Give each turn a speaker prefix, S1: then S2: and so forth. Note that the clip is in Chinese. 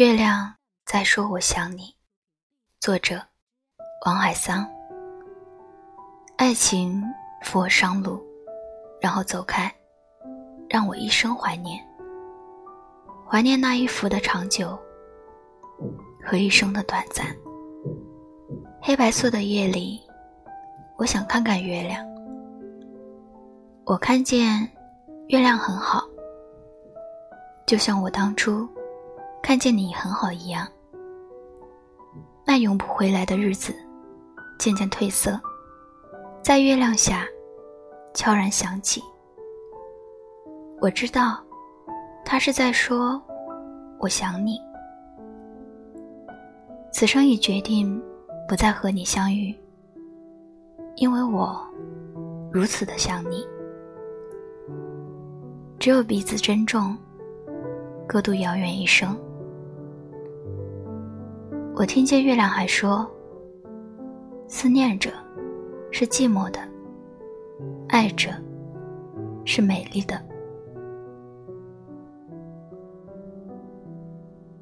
S1: 月亮在说我想你，作者王海桑。爱情扶我上路，然后走开，让我一生怀念，怀念那一幅的长久和一生的短暂。黑白色的夜里，我想看看月亮。我看见月亮很好，就像我当初。看见你很好一样，那永不回来的日子渐渐褪色，在月亮下悄然响起。我知道，他是在说“我想你”。此生已决定不再和你相遇，因为我如此的想你。只有彼此珍重，各度遥远一生。我听见月亮还说：“思念着，是寂寞的；爱着，是美丽的。”